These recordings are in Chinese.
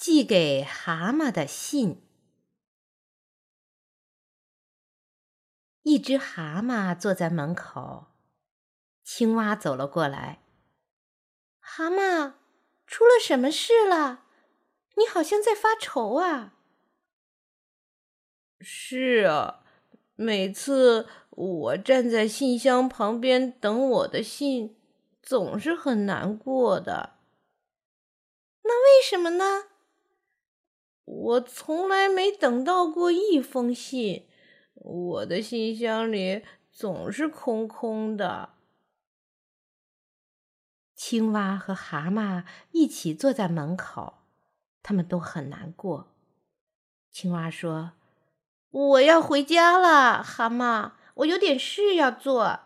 寄给蛤蟆的信。一只蛤蟆坐在门口，青蛙走了过来。蛤蟆，出了什么事了？你好像在发愁啊。是啊，每次我站在信箱旁边等我的信，总是很难过的。那为什么呢？我从来没等到过一封信，我的信箱里总是空空的。青蛙和蛤蟆一起坐在门口，他们都很难过。青蛙说：“我要回家了，蛤蟆，我有点事要做。”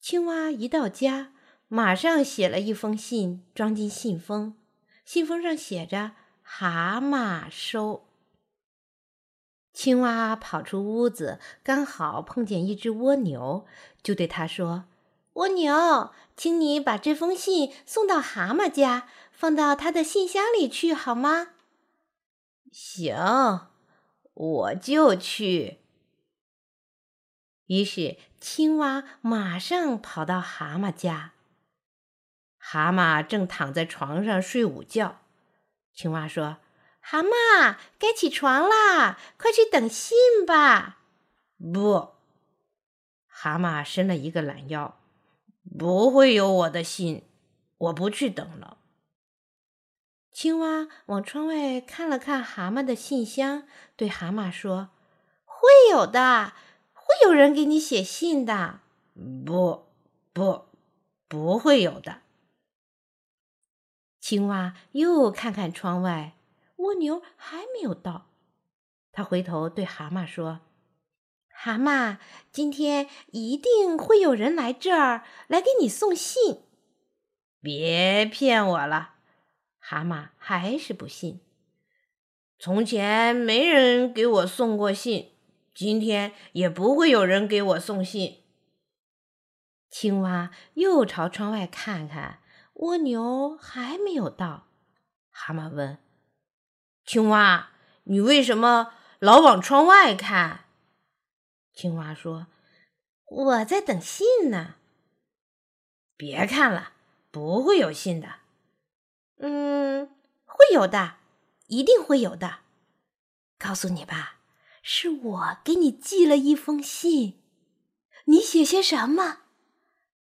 青蛙一到家，马上写了一封信，装进信封，信封上写着。蛤蟆收。青蛙跑出屋子，刚好碰见一只蜗牛，就对他说：“蜗牛，请你把这封信送到蛤蟆家，放到他的信箱里去，好吗？”“行，我就去。”于是青蛙马上跑到蛤蟆家。蛤蟆正躺在床上睡午觉。青蛙说：“蛤蟆，该起床啦，快去等信吧。”不，蛤蟆伸了一个懒腰，不会有我的信，我不去等了。青蛙往窗外看了看蛤蟆的信箱，对蛤蟆说：“会有的，会有人给你写信的。”不，不，不会有的。青蛙又看看窗外，蜗牛还没有到。他回头对蛤蟆说：“蛤蟆，今天一定会有人来这儿来给你送信。”别骗我了，蛤蟆还是不信。从前没人给我送过信，今天也不会有人给我送信。青蛙又朝窗外看看。蜗牛还没有到，蛤蟆问：“青蛙，你为什么老往窗外看？”青蛙说：“我在等信呢。”别看了，不会有信的。嗯，会有的，一定会有的。告诉你吧，是我给你寄了一封信。你写些什么？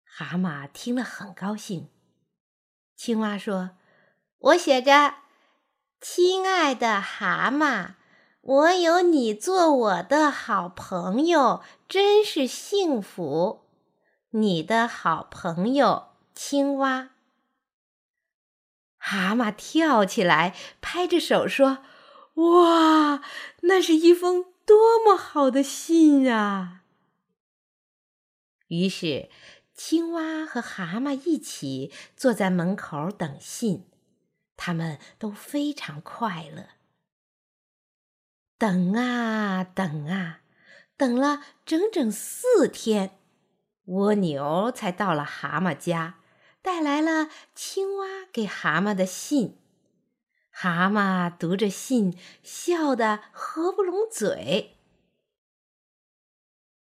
蛤蟆听了很高兴。青蛙说：“我写着，亲爱的蛤蟆，我有你做我的好朋友，真是幸福。你的好朋友青蛙。”蛤蟆跳起来，拍着手说：“哇，那是一封多么好的信啊！”于是。青蛙和蛤蟆一起坐在门口等信，他们都非常快乐。等啊等啊，等了整整四天，蜗牛才到了蛤蟆家，带来了青蛙给蛤蟆的信。蛤蟆读着信，笑得合不拢嘴。